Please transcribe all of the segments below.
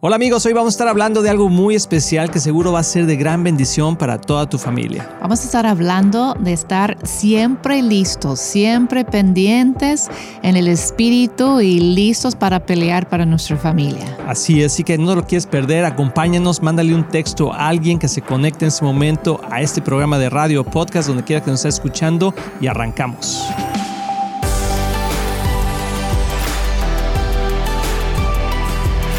Hola amigos, hoy vamos a estar hablando de algo muy especial que seguro va a ser de gran bendición para toda tu familia. Vamos a estar hablando de estar siempre listos, siempre pendientes en el espíritu y listos para pelear para nuestra familia. Así es, así que no lo quieres perder, acompáñanos, mándale un texto a alguien que se conecte en ese momento a este programa de radio o podcast, donde quiera que nos esté escuchando y arrancamos.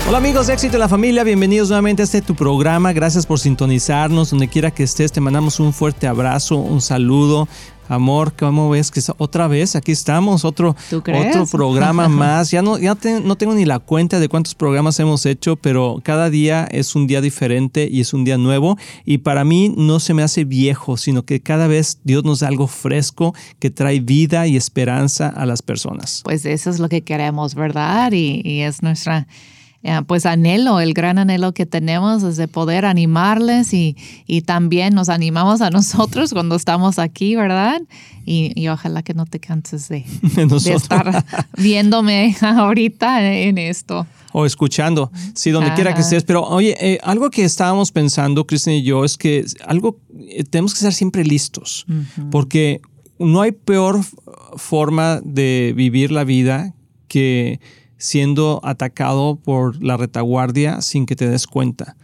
Hola amigos de Éxito de la Familia, bienvenidos nuevamente a este tu programa. Gracias por sintonizarnos. Donde quiera que estés, te mandamos un fuerte abrazo, un saludo. Amor, ¿cómo ves que otra vez aquí estamos? Otro, otro programa más. Ya, no, ya no tengo ni la cuenta de cuántos programas hemos hecho, pero cada día es un día diferente y es un día nuevo. Y para mí no se me hace viejo, sino que cada vez Dios nos da algo fresco que trae vida y esperanza a las personas. Pues eso es lo que queremos, ¿verdad? y, y es nuestra pues anhelo, el gran anhelo que tenemos es de poder animarles y, y también nos animamos a nosotros cuando estamos aquí, ¿verdad? Y, y ojalá que no te canses de, de estar viéndome ahorita en esto. O escuchando, sí, donde quiera que estés. Pero oye, eh, algo que estábamos pensando, Cristian y yo, es que algo, eh, tenemos que estar siempre listos, porque no hay peor forma de vivir la vida que siendo atacado por la retaguardia sin que te des cuenta.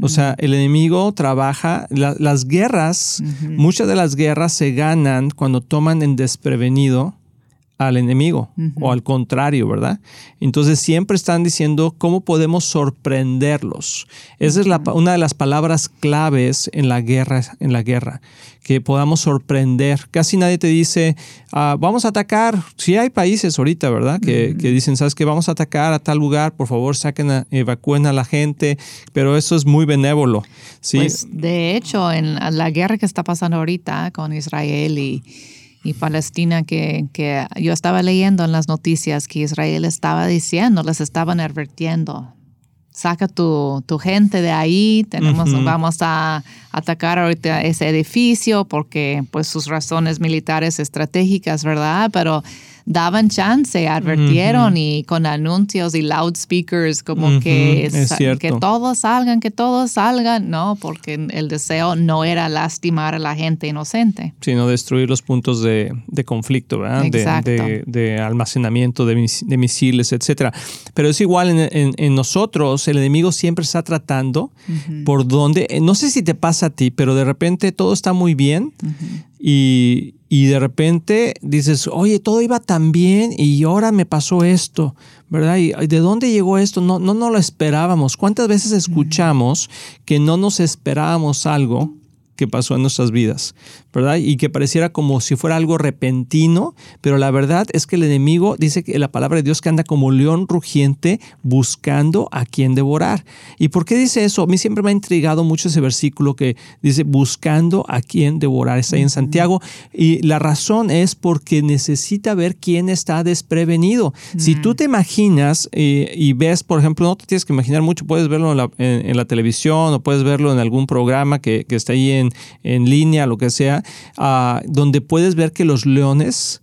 O sea, el enemigo trabaja, las guerras, muchas de las guerras se ganan cuando toman en desprevenido al enemigo o al contrario, ¿verdad? Entonces siempre están diciendo cómo podemos sorprenderlos. Esa es una de las palabras claves en la guerra, en la guerra, que podamos sorprender. Casi nadie te dice, ah, vamos a atacar. Sí hay países ahorita, ¿verdad? Que, dicen, ¿sabes qué? Vamos a atacar a tal lugar, por favor, saquen, a, evacúen a la gente, pero eso es muy benévolo. ¿sí? Pues, de hecho, en la guerra que está pasando ahorita con Israel y y Palestina que, que, yo estaba leyendo en las noticias que Israel estaba diciendo, les estaban advirtiendo, saca tu, tu gente de ahí, tenemos, vamos a atacar ahorita ese edificio porque pues sus razones militares estratégicas, ¿verdad? Pero daban chance, advirtieron y con anuncios y loudspeakers como que, que todos salgan, que todos salgan, no, porque el deseo no era lastimar a la gente inocente. Sino destruir los puntos de, conflicto, ¿verdad? De, de, almacenamiento de, misiles, etcétera. Pero es igual en, nosotros, el enemigo siempre está tratando por donde, eh, no sé si te pasa a ti, pero de repente todo está muy bien y, y de repente dices, oye, todo iba tan bien y ahora me pasó esto, ¿verdad? ¿Y de dónde llegó esto? No, no, no lo esperábamos. ¿Cuántas veces escuchamos que no nos esperábamos algo que pasó en nuestras vidas, ¿verdad? Y que pareciera como si fuera algo repentino, pero la verdad es que el enemigo dice que la palabra de Dios que anda como león rugiente buscando a quien devorar. ¿Y por qué dice eso? A mí siempre me ha intrigado mucho ese versículo que dice buscando a quien devorar. Está ahí en Santiago y la razón es porque necesita ver quién está desprevenido. Si tú te imaginas eh, y ves, por ejemplo, no te tienes que imaginar mucho, puedes verlo en la, televisión o puedes verlo en algún programa que, que está ahí en en, línea, lo que sea, ah, donde puedes ver que los leones,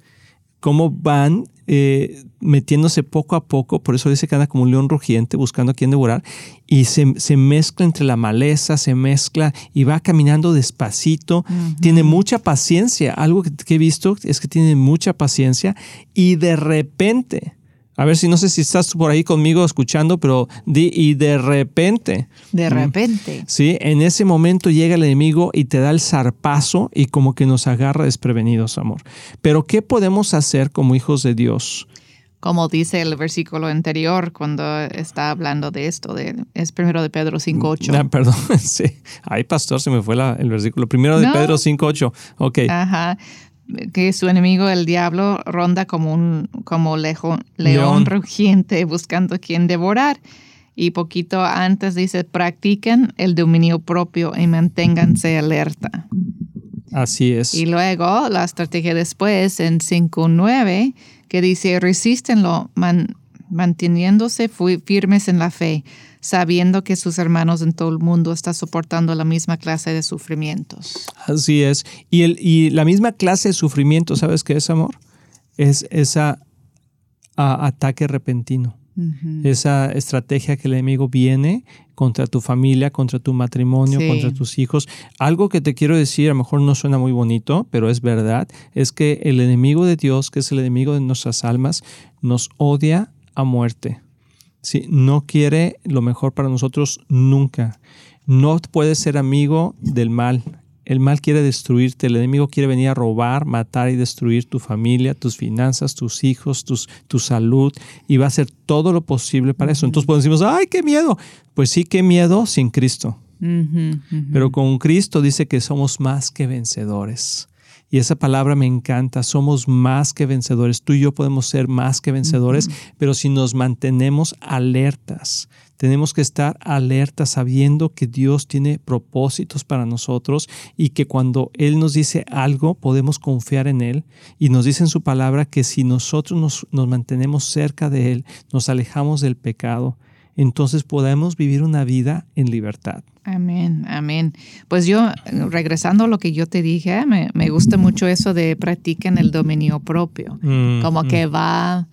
cómo van eh, metiéndose poco a poco, por eso dice que anda como un león rugiente buscando a quién devorar, y se, mezcla entre la maleza, se mezcla y va caminando despacito, tiene mucha paciencia, algo que, he visto es que tiene mucha paciencia y de repente a ver si no sé si estás por ahí conmigo escuchando, pero di, y de repente. De repente. Sí, en ese momento llega el enemigo y te da el zarpazo y como que nos agarra desprevenidos, amor. Pero ¿qué podemos hacer como hijos de Dios? Como dice el versículo anterior cuando está hablando de esto, de, es primero de Pedro 5.8. Ah, perdón, sí. Ay, pastor, se me fue el versículo. Primero de Pedro 5.8. Ok. Ajá que su enemigo el diablo ronda como un como león, rugiente buscando quien devorar. Y poquito antes dice, practiquen el dominio propio y manténganse alerta. Así es. Y luego la estrategia después en 5.9 que dice, resístenlo manteniéndose firmes en la fe sabiendo que sus hermanos en todo el mundo están soportando la misma clase de sufrimientos. Así es. Y, el, y la misma clase de sufrimiento, ¿sabes qué es, amor? Es ese ataque repentino. esa estrategia que el enemigo viene contra tu familia, contra tu matrimonio, contra tus hijos. Algo que te quiero decir, a lo mejor no suena muy bonito, pero es verdad, es que el enemigo de Dios, que es el enemigo de nuestras almas, nos odia a muerte. ¿Sí? No quiere lo mejor para nosotros nunca. No puedes ser amigo del mal. El mal quiere destruirte, el enemigo quiere venir a robar, matar y destruir tu familia, tus finanzas, tus hijos, tus, tu salud y va a hacer todo lo posible para eso. Entonces podemos decir, ay, qué miedo. Pues sí, qué miedo sin Cristo. Pero con Cristo dice que somos más que vencedores. Y esa palabra me encanta, somos más que vencedores. Tú y yo podemos ser más que vencedores, pero si nos mantenemos alertas, tenemos que estar alertas sabiendo que Dios tiene propósitos para nosotros y que cuando Él nos dice algo podemos confiar en Él y nos dice en su palabra que si nosotros nos, nos mantenemos cerca de Él, nos alejamos del pecado, entonces podemos vivir una vida en libertad. Amén, amén. Pues yo, regresando a lo que yo te dije, me, me gusta mucho eso de practiquen el dominio propio, mm, como mm. que va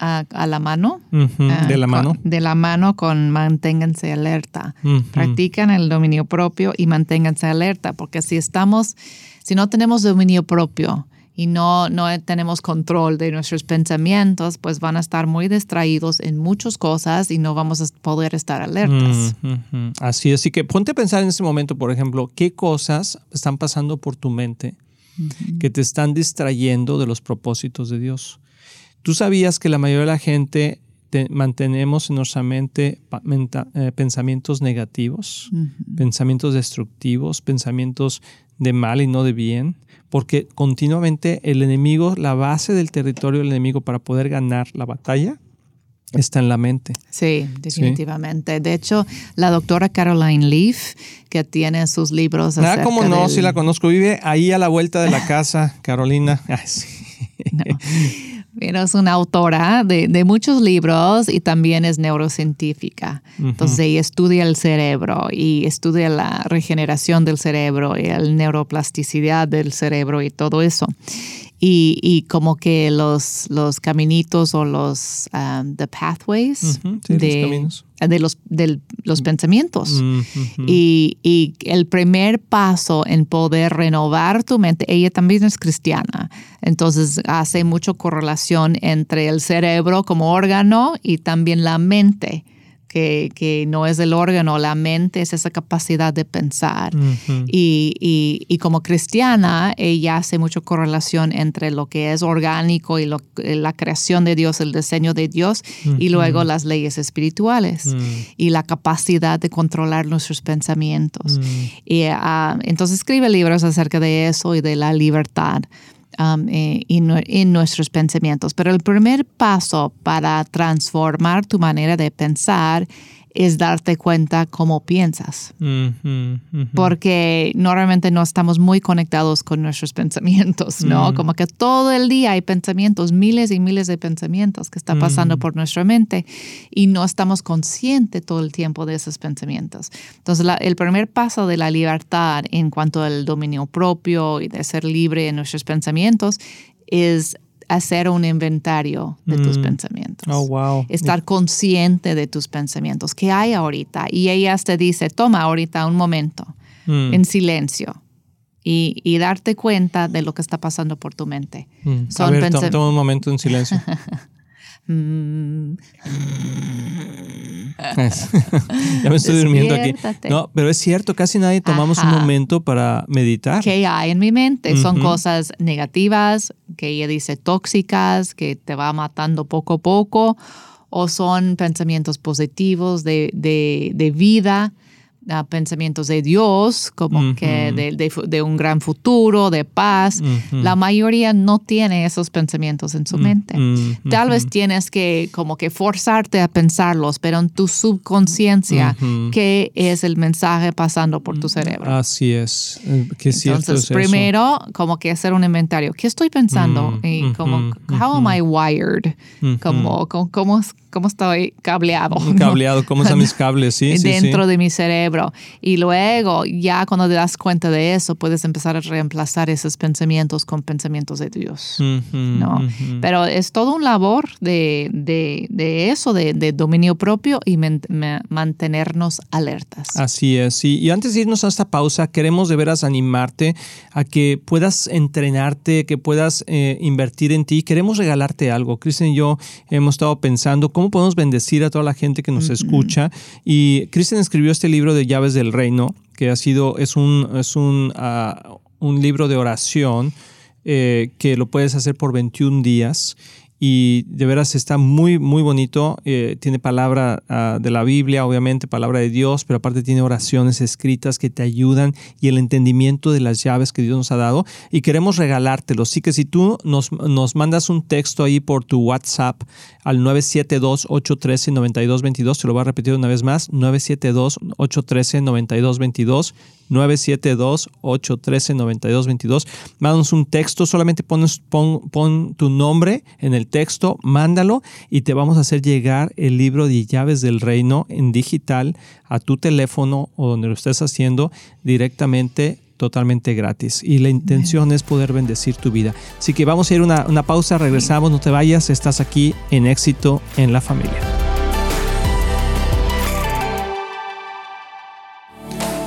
a, la mano. Ah, de la mano. de la mano con manténganse alerta. Practican el dominio propio y manténganse alerta, porque si estamos, si no tenemos dominio propio, y no, no tenemos control de nuestros pensamientos, pues van a estar muy distraídos en muchas cosas y no vamos a poder estar alertas. Así es, así que ponte a pensar en ese momento, por ejemplo, qué cosas están pasando por tu mente que te están distrayendo de los propósitos de Dios. ¿Tú sabías que la mayoría de la gente mantenemos en nuestra mente eh, pensamientos negativos, pensamientos destructivos, pensamientos de mal y no de bien? Porque continuamente el enemigo, la base del territorio del enemigo para poder ganar la batalla, está en la mente. Sí, definitivamente. De hecho, la doctora Caroline Leaf, que tiene sus libros. Ah, cómo no, sí la conozco. Vive ahí a la vuelta de la casa, Carolina. Es una autora de, muchos libros y también es neurocientífica. Entonces ella estudia el cerebro y estudia la regeneración del cerebro y la neuroplasticidad del cerebro y todo eso y, y como que los, los caminitos o los um, the pathways de, los de, los, de los pensamientos. y, y, el primer paso en poder renovar tu mente, ella también es cristiana, entonces hace mucha correlación entre el cerebro como órgano y también la mente que, no es el órgano, la mente es esa capacidad de pensar. y, como cristiana, ella hace mucha correlación entre lo que es orgánico y la creación de Dios, el diseño de Dios, y luego las leyes espirituales mm. y la capacidad de controlar nuestros pensamientos. Mm. Y ah, entonces escribe libros acerca de eso y de la libertad. Um, eh, en, nuestros pensamientos. Pero el primer paso para transformar tu manera de pensar es darte cuenta cómo piensas. Porque normalmente no estamos muy conectados con nuestros pensamientos, ¿no? Mm. Como que todo el día hay pensamientos, miles y miles de pensamientos que están pasando mm. por nuestra mente y no estamos conscientes todo el tiempo de esos pensamientos. Entonces, el primer paso de la libertad en cuanto al dominio propio y de ser libre en nuestros pensamientos es hacer un inventario de tus mm. pensamientos. Oh, wow. Estar consciente de tus pensamientos. ¿Qué hay ahorita? Y ella te dice, toma ahorita un momento mm. en silencio y, darte cuenta de lo que está pasando por tu mente. Mm. A ver, toma un momento en silencio. Mm. ya me estoy durmiendo aquí. No, pero es cierto, casi nadie tomamos un momento para meditar. ¿Qué hay en mi mente? Son cosas negativas, que ella dice tóxicas, que te va matando poco a poco, o son pensamientos positivos de, de, de vida pensamientos de Dios, como que de, un gran futuro, de paz. La mayoría no tiene esos pensamientos en su mente. Tal vez tienes que como que forzarte a pensarlos, pero en tu subconsciencia, ¿qué es el mensaje pasando por tu cerebro? Así es. Eh, ¿Qué Entonces, primero, como que hacer un inventario. ¿Qué estoy pensando? Y como, how am I wired? Como, como, cómo, cómo estoy cableado. Cableado, ¿cómo están mis cables? Sí, Dentro de mi cerebro cerebro. Y luego, ya cuando te das cuenta de eso, puedes empezar a reemplazar esos pensamientos con pensamientos de Dios. ¿no? Pero es todo un labor de, de, eso, de, de, dominio propio y mantenernos alertas. Así es. Y, y antes de irnos a esta pausa, queremos de veras animarte a que puedas entrenarte, que puedas eh, invertir en ti. Queremos regalarte algo. Cristian y yo hemos estado pensando cómo podemos bendecir a toda la gente que nos escucha. Y Cristian escribió este libro de Llaves del Reino, que ha sido, es un, es un, ah, un libro de oración eh, que lo puedes hacer por 21 días y de veras está muy, muy bonito. Eh, tiene palabra ah, de la Biblia, obviamente, palabra de Dios, pero aparte tiene oraciones escritas que te ayudan y el entendimiento de las llaves que Dios nos ha dado. Y queremos regalártelo. Así que si tú nos, nos mandas un texto ahí por tu WhatsApp al 972-813-9222, te lo voy a repetir una vez más, 972-813-9222. 972-813-9222. Mándanos un texto, solamente pones, pon, pon tu nombre en el texto, mándalo y te vamos a hacer llegar el libro de llaves del reino en digital a tu teléfono o donde lo estés haciendo directamente totalmente gratis y la intención es poder bendecir tu vida. Así que vamos a ir una, una pausa, regresamos, no te vayas, estás aquí en éxito en la familia.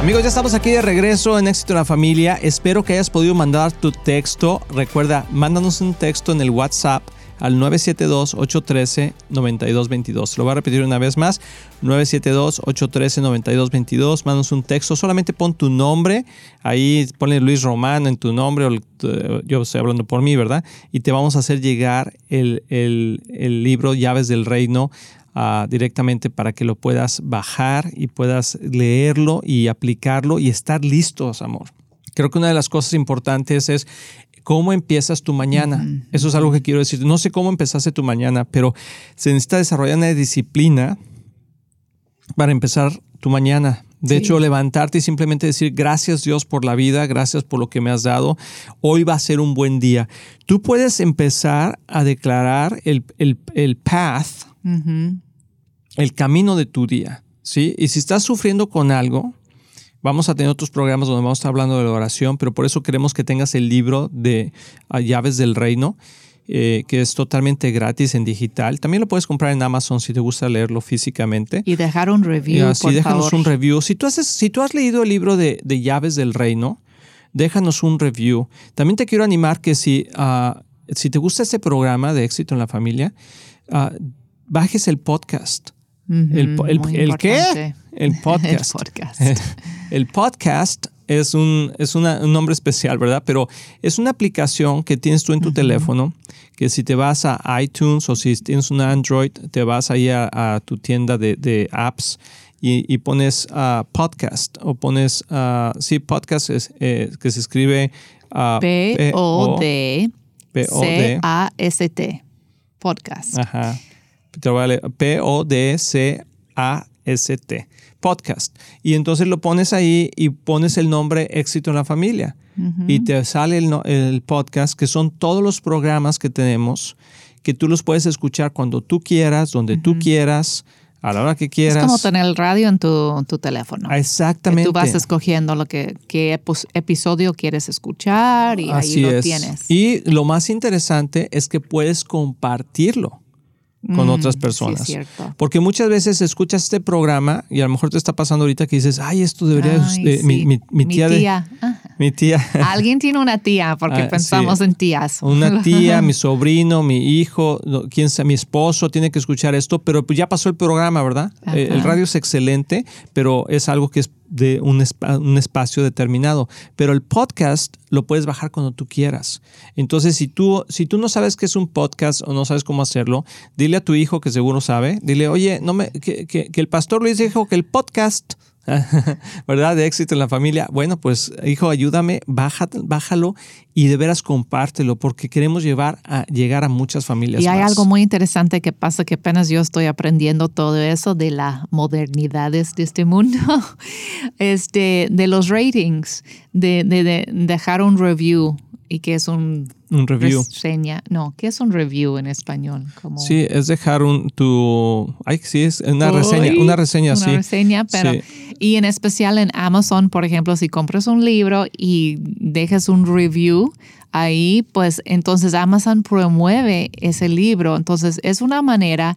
Amigos, ya estamos aquí de regreso en Éxito en la Familia. Espero que hayas podido mandar tu texto. Recuerda, mándanos un texto en el WhatsApp al 972-813-9222. Lo voy a repetir una vez más. 972-813-9222. Mándanos un texto. Solamente pon tu nombre. Ahí pone Luis Román en tu nombre. O yo estoy hablando por mí, ¿verdad? Y te vamos a hacer llegar el, el libro Llaves del Reino directamente para que lo puedas bajar y puedas leerlo y aplicarlo y estar listos, amor. Creo que una de las cosas importantes es cómo empiezas tu mañana. Eso es algo que quiero decir. No sé cómo empezaste tu mañana, pero se necesita desarrollar una disciplina para empezar tu mañana. De hecho, levantarte y simplemente decir gracias Dios por la vida, gracias por lo que me has dado. Hoy va a ser un buen día. Tú puedes empezar a declarar el, el, path, el camino de tu día, ¿sí? Y si estás sufriendo con algo, vamos a tener otros programas donde vamos a estar hablando de la oración, pero por eso queremos que tengas el libro de ah, Llaves del Reino, eh, que es totalmente gratis en digital. También lo puedes comprar en Amazon si te gusta leerlo físicamente. Y dejar un review. Sí, déjanos un review. Si tú, haces, si tú has leído el libro de, Llaves del Reino, déjanos un review. También te quiero animar que si, ah, si te gusta este programa de éxito en la familia, uh, bajes el podcast el, qué? El podcast. el podcast. el podcast es, un, es un nombre especial, ¿verdad? Pero es una aplicación que tienes tú en tu teléfono, que si te vas a iTunes o si tienes un Android, te vas ahí a, tu tienda de, apps y, pones uh, podcast o pones, uh, sí, podcast es, eh, que se escribe P-O-D C-A-S-T. Podcast. Ajá. P-O-D-C-A-S-T. Podcast. Y entonces lo pones ahí y pones el nombre Éxito en la Familia. Y te sale el, el podcast, que son todos los programas que tenemos, que tú los puedes escuchar cuando tú quieras, donde tú quieras a la hora que quieras. Es como tener el radio en tu, tu teléfono. Exactamente. tú vas escogiendo lo que qué episodio quieres escuchar y ahí lo tienes. Y lo más interesante es que puedes compartirlo con mm, otras personas. Sí. Porque muchas veces escuchas este programa y a lo mejor te está pasando ahorita que dices, ay, esto debería... Ay, mi, mi, mi, tía... Mi tía. Alguien tiene una tía porque ah, pensamos en tías. Una tía, mi sobrino, mi hijo, quien sea, mi esposo tiene que escuchar esto, pero pues ya pasó el programa, ¿verdad? Eh, el radio es excelente, pero es algo que es de un, un, espacio determinado. Pero el podcast lo puedes bajar cuando tú quieras. Entonces, si tú, si tú no sabes qué es un podcast o no sabes cómo hacerlo, dile a tu hijo que seguro sabe, dile, oye, no me, que, que, que el pastor Luis dijo que el podcast ¿verdad? De éxito en la familia. Bueno, pues hijo, ayúdame, bájalo y de veras compártelo porque queremos llevar a, llegar a muchas familias. Y hay algo muy interesante que pasa que apenas yo estoy aprendiendo todo eso de las modernidades de este mundo, este, de los ratings, de, de dejar un review y que es un un review. Reseña. No, ¿qué es un review en español? Como... Sí, es dejar un tu ay, sí es una reseña, una reseña, una reseña, pero y en especial en Amazon, por ejemplo, si compras un libro y dejas un review ahí, pues entonces Amazon promueve ese libro, entonces es una manera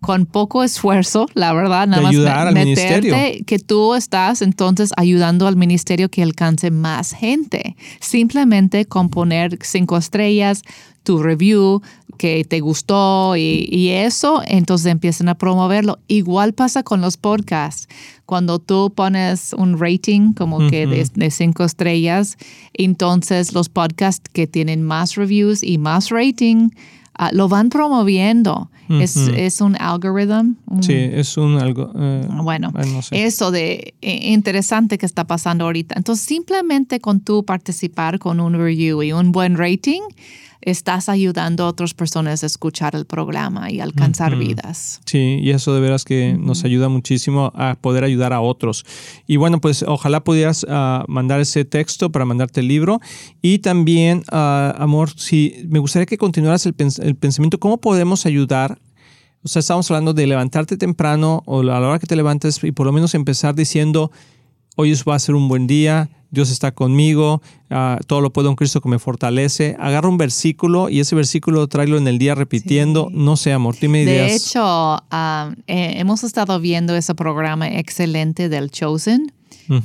con poco esfuerzo, la verdad, nada más ayudar al ministerio. que tú estás entonces ayudando al ministerio que alcance más gente. Simplemente con poner cinco estrellas, tu review, que te gustó y, eso, entonces empiezan a promoverlo. Igual pasa con los podcasts. Cuando tú pones un rating como que de, de, cinco estrellas, entonces los podcasts que tienen más reviews y más rating, Ah, lo van promoviendo. es, es, un algoritmo. sí, es un algo. Eh, bueno, eso de eh, interesante que está pasando ahorita. Entonces, simplemente con tú participar con un review y un buen rating, estás ayudando a otras personas a escuchar el programa y alcanzar vidas. Sí, y eso de veras que nos ayuda muchísimo a poder ayudar a otros. Y bueno, pues ojalá pudieras ah, mandar ese texto para mandarte el libro. Y también, ah, amor, si me gustaría que continuaras el, el pensamiento, ¿cómo podemos ayudar o sea, estamos hablando de levantarte temprano o a la hora que te levantes y por lo menos empezar diciendo, hoy va a ser un buen día, Dios está conmigo, ah, todo lo puedo en Cristo que me fortalece. Agarra un versículo y ese versículo tráelo en el día repitiendo. No sé, amor, dime ideas. De hecho, ah, eh, hemos estado viendo ese programa excelente del Chosen.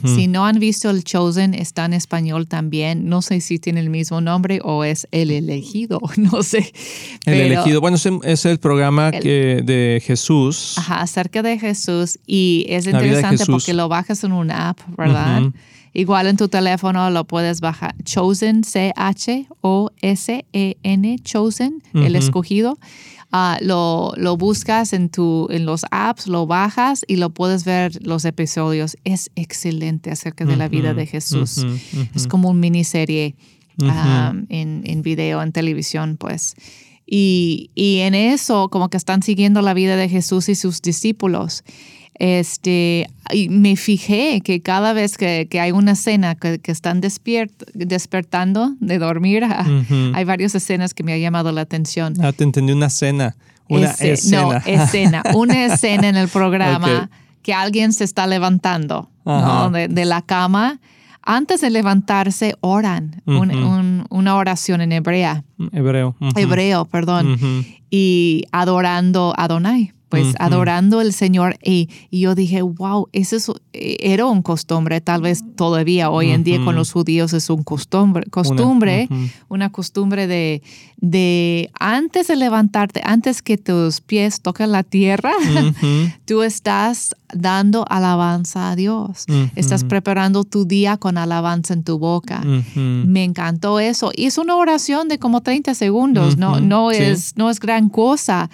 Si no han visto el Chosen, está en español también. No sé si tiene el mismo nombre o es El Elegido, no sé. El Elegido, bueno, es el programa que, de Jesús. Ajá, acerca de Jesús. Y es interesante porque lo bajas en una app, ¿verdad? Igual en tu teléfono lo puedes bajar. Chosen, C-H-O-S-E-N, Chosen, el escogido. Ah, lo, lo, buscas en, tu, en los apps, lo bajas y lo puedes ver los episodios. Es excelente acerca de la vida de Jesús. Es como un miniserie ah, en, en video, en televisión, pues. Y, y en eso, como que están siguiendo la vida de Jesús y sus discípulos este, y me fijé que cada vez que, hay una escena que, están despertando de dormir, hay varias escenas que me ha llamado la atención. Ah, te entendí una escena. Una escena. No, escena. Una escena en el programa que alguien se está levantando de, la cama. Antes de levantarse, oran. una oración en hebrea. Hebreo. Hebreo, perdón. Y adorando a Adonai pues adorando al Señor y, yo dije, wow, eso eh, era un costumbre, tal vez todavía hoy en día con los judíos es un costumbre, costumbre una, costumbre de, de antes de levantarte, antes que tus pies toquen la tierra, tú estás dando alabanza a Dios, estás preparando tu día con alabanza en tu boca. Me encantó eso. Y es una oración de como 30 segundos, no, no, es, no es gran cosa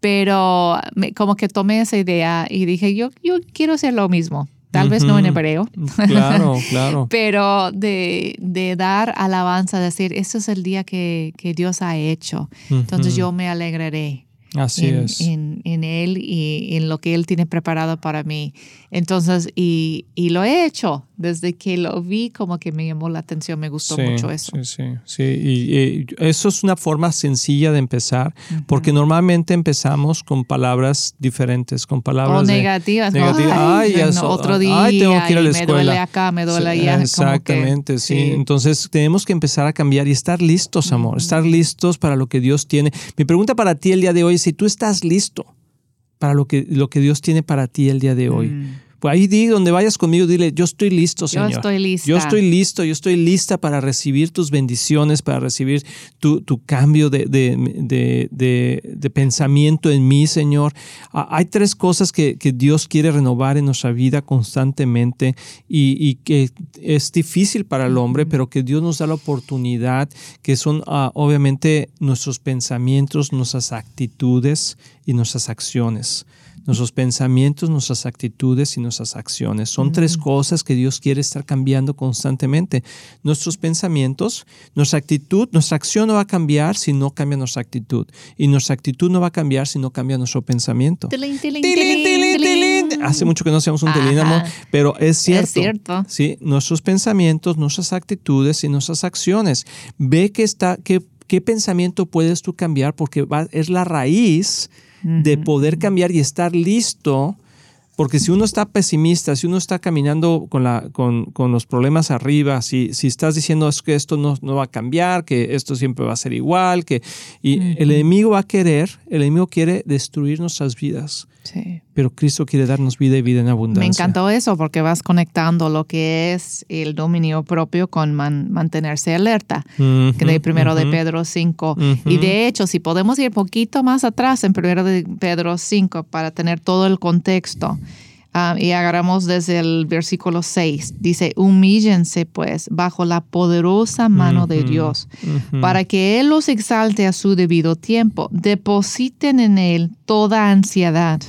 Pero como que tomé esa idea y dije, yo, yo quiero hacer lo mismo. Tal vez no en hebreo. Claro, claro. Pero de, de, dar alabanza, decir, este es el día que, que Dios ha hecho. Entonces yo me alegraré. Así en, es. En, en, Él y en lo que Él tiene preparado para mí. Entonces, y, y, lo he hecho desde que lo vi, como que me llamó la atención, me gustó mucho eso. Sí, sí, sí. Y, eso es una forma sencilla de empezar, porque normalmente empezamos con palabras diferentes, con palabras. O negativas. Ay, otro día. Ay, tengo que ir a la escuela. Me duele acá, me duele allá. Exactamente, sí. Entonces, tenemos que empezar a cambiar y estar listos, amor, estar listos para lo que Dios tiene. Mi pregunta para ti el día de hoy es si tú estás listo para lo que, lo que Dios tiene para ti el día de hoy. Mm. Pues ahí di, donde vayas conmigo, dile, yo estoy listo, Señor. Yo estoy lista. Yo estoy listo, yo estoy lista para recibir tus bendiciones, para recibir tu, tu cambio de, de, de, pensamiento en mí, Señor. Ah, hay tres cosas que, que, Dios quiere renovar en nuestra vida constantemente y, y, que es difícil para el hombre, pero que Dios nos da la oportunidad, que son ah, obviamente nuestros pensamientos, nuestras actitudes y nuestras acciones nuestros pensamientos, nuestras actitudes y nuestras acciones. Son tres cosas que Dios quiere estar cambiando constantemente. Nuestros pensamientos, nuestra actitud, nuestra acción no va a cambiar si no cambia nuestra actitud. Y nuestra actitud no va a cambiar si no cambia nuestro pensamiento. Hace mucho que no hacemos un telínamo, pero es cierto. Es cierto. Sí, nuestros pensamientos, nuestras actitudes y nuestras acciones. Ve que está, que, qué pensamiento puedes tú cambiar porque es la raíz de poder cambiar y estar listo, porque si uno está pesimista, si uno está caminando con, la, con, con los problemas arriba, si, si estás diciendo es que esto no, no, va a cambiar, que esto siempre va a ser igual, que y el enemigo va a querer, el enemigo quiere destruir nuestras vidas. Pero Cristo quiere darnos vida y vida en abundancia. Me encantó eso porque vas conectando lo que es el dominio propio con mantenerse alerta, que de primero de Pedro 5. Y de hecho, si podemos ir poquito más atrás en primero de Pedro 5 para tener todo el contexto. Ah, y agarramos desde el versículo 6. Dice, humíllense pues bajo la poderosa mano de Dios, para que Él los exalte a su debido tiempo. Depositen en Él toda ansiedad,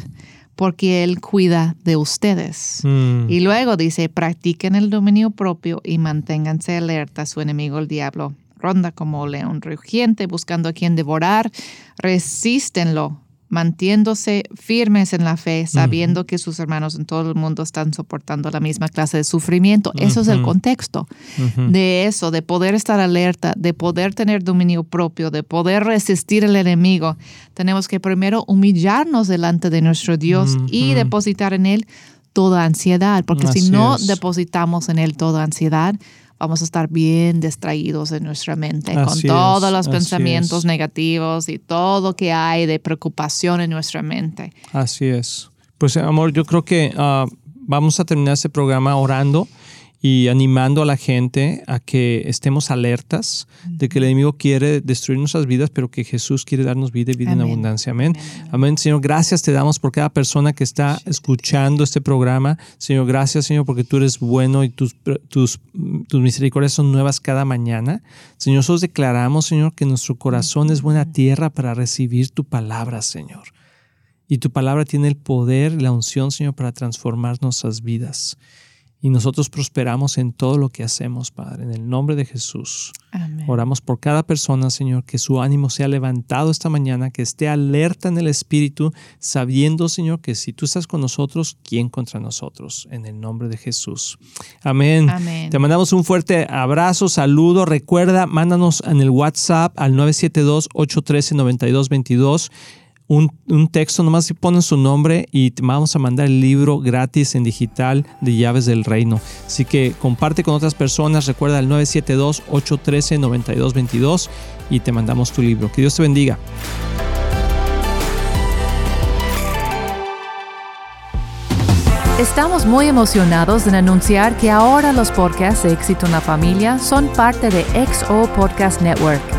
porque Él cuida de ustedes. Mm. Y luego dice, practiquen el dominio propio y manténganse alerta a su enemigo el diablo. Ronda como león rugiente buscando a quien devorar. Resístenlo mantiéndose firmes en la fe, sabiendo que sus hermanos en todo el mundo están soportando la misma clase de sufrimiento. Eso es el contexto de eso, de poder estar alerta, de poder tener dominio propio, de poder resistir al enemigo. Tenemos que primero humillarnos delante de nuestro Dios y depositar en Él toda ansiedad, porque si no depositamos en Él toda ansiedad, vamos a estar bien distraídos en nuestra mente con todos los pensamientos negativos y todo que hay de preocupación en nuestra mente. Así es. Pues amor, yo creo que ah, vamos a terminar este programa orando y animando a la gente a que estemos alertas de que el enemigo quiere destruir nuestras vidas, pero que Jesús quiere darnos vida y vida en abundancia. Amén. Amén. Señor, gracias te damos por cada persona que está escuchando este programa. Señor, gracias, Señor, porque tú eres bueno y tus, tus, tus misericordias son nuevas cada mañana. Señor, nosotros declaramos, Señor, que nuestro corazón es buena tierra para recibir tu palabra, Señor. Y tu palabra tiene el poder, la unción, Señor, para transformar nuestras vidas. Y nosotros prosperamos en todo lo que hacemos, Padre, en el nombre de Jesús. Oramos por cada persona, Señor, que su ánimo sea levantado esta mañana, que esté alerta en el Espíritu, sabiendo, Señor, que si tú estás con nosotros, ¿quién contra nosotros? En el nombre de Jesús. Amén. Amén. Te mandamos un fuerte abrazo, saludo. Recuerda, mándanos en el WhatsApp al 972-813-9222 un, texto, nomás si ponen su nombre y te vamos a mandar el libro gratis en digital de Llaves del Reino. Así que comparte con otras personas, recuerda el 972-813-9222 y te mandamos tu libro. Que Dios te bendiga. Estamos muy emocionados en anunciar que ahora los podcasts de Éxito en la Familia son parte de XO Podcast Network